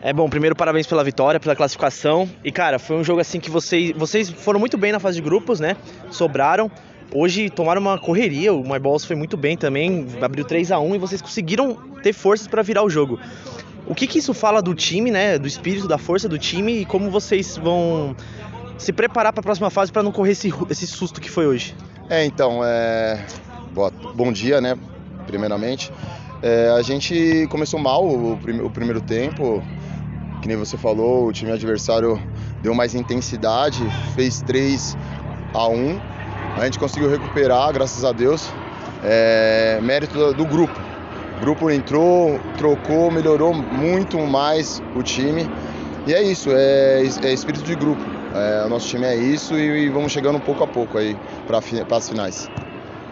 É bom, primeiro parabéns pela vitória, pela classificação. E cara, foi um jogo assim que vocês, vocês foram muito bem na fase de grupos, né? Sobraram. Hoje tomaram uma correria, o My Balls foi muito bem também, abriu 3 a 1 e vocês conseguiram ter forças para virar o jogo. O que, que isso fala do time, né? Do espírito, da força do time e como vocês vão se preparar para a próxima fase para não correr esse, esse susto que foi hoje? É, então, é... Boa, bom dia, né? Primeiramente. É, a gente começou mal o, prim o, primeiro tempo, que nem você falou, o time adversário deu mais intensidade, fez 3 a 1 A gente conseguiu recuperar, graças a Deus. É, mérito do, grupo. O grupo entrou, trocou, melhorou muito mais o time. E é isso, é, é espírito de grupo. É, o nosso time é isso e, e vamos chegando pouco a pouco aí para as finais.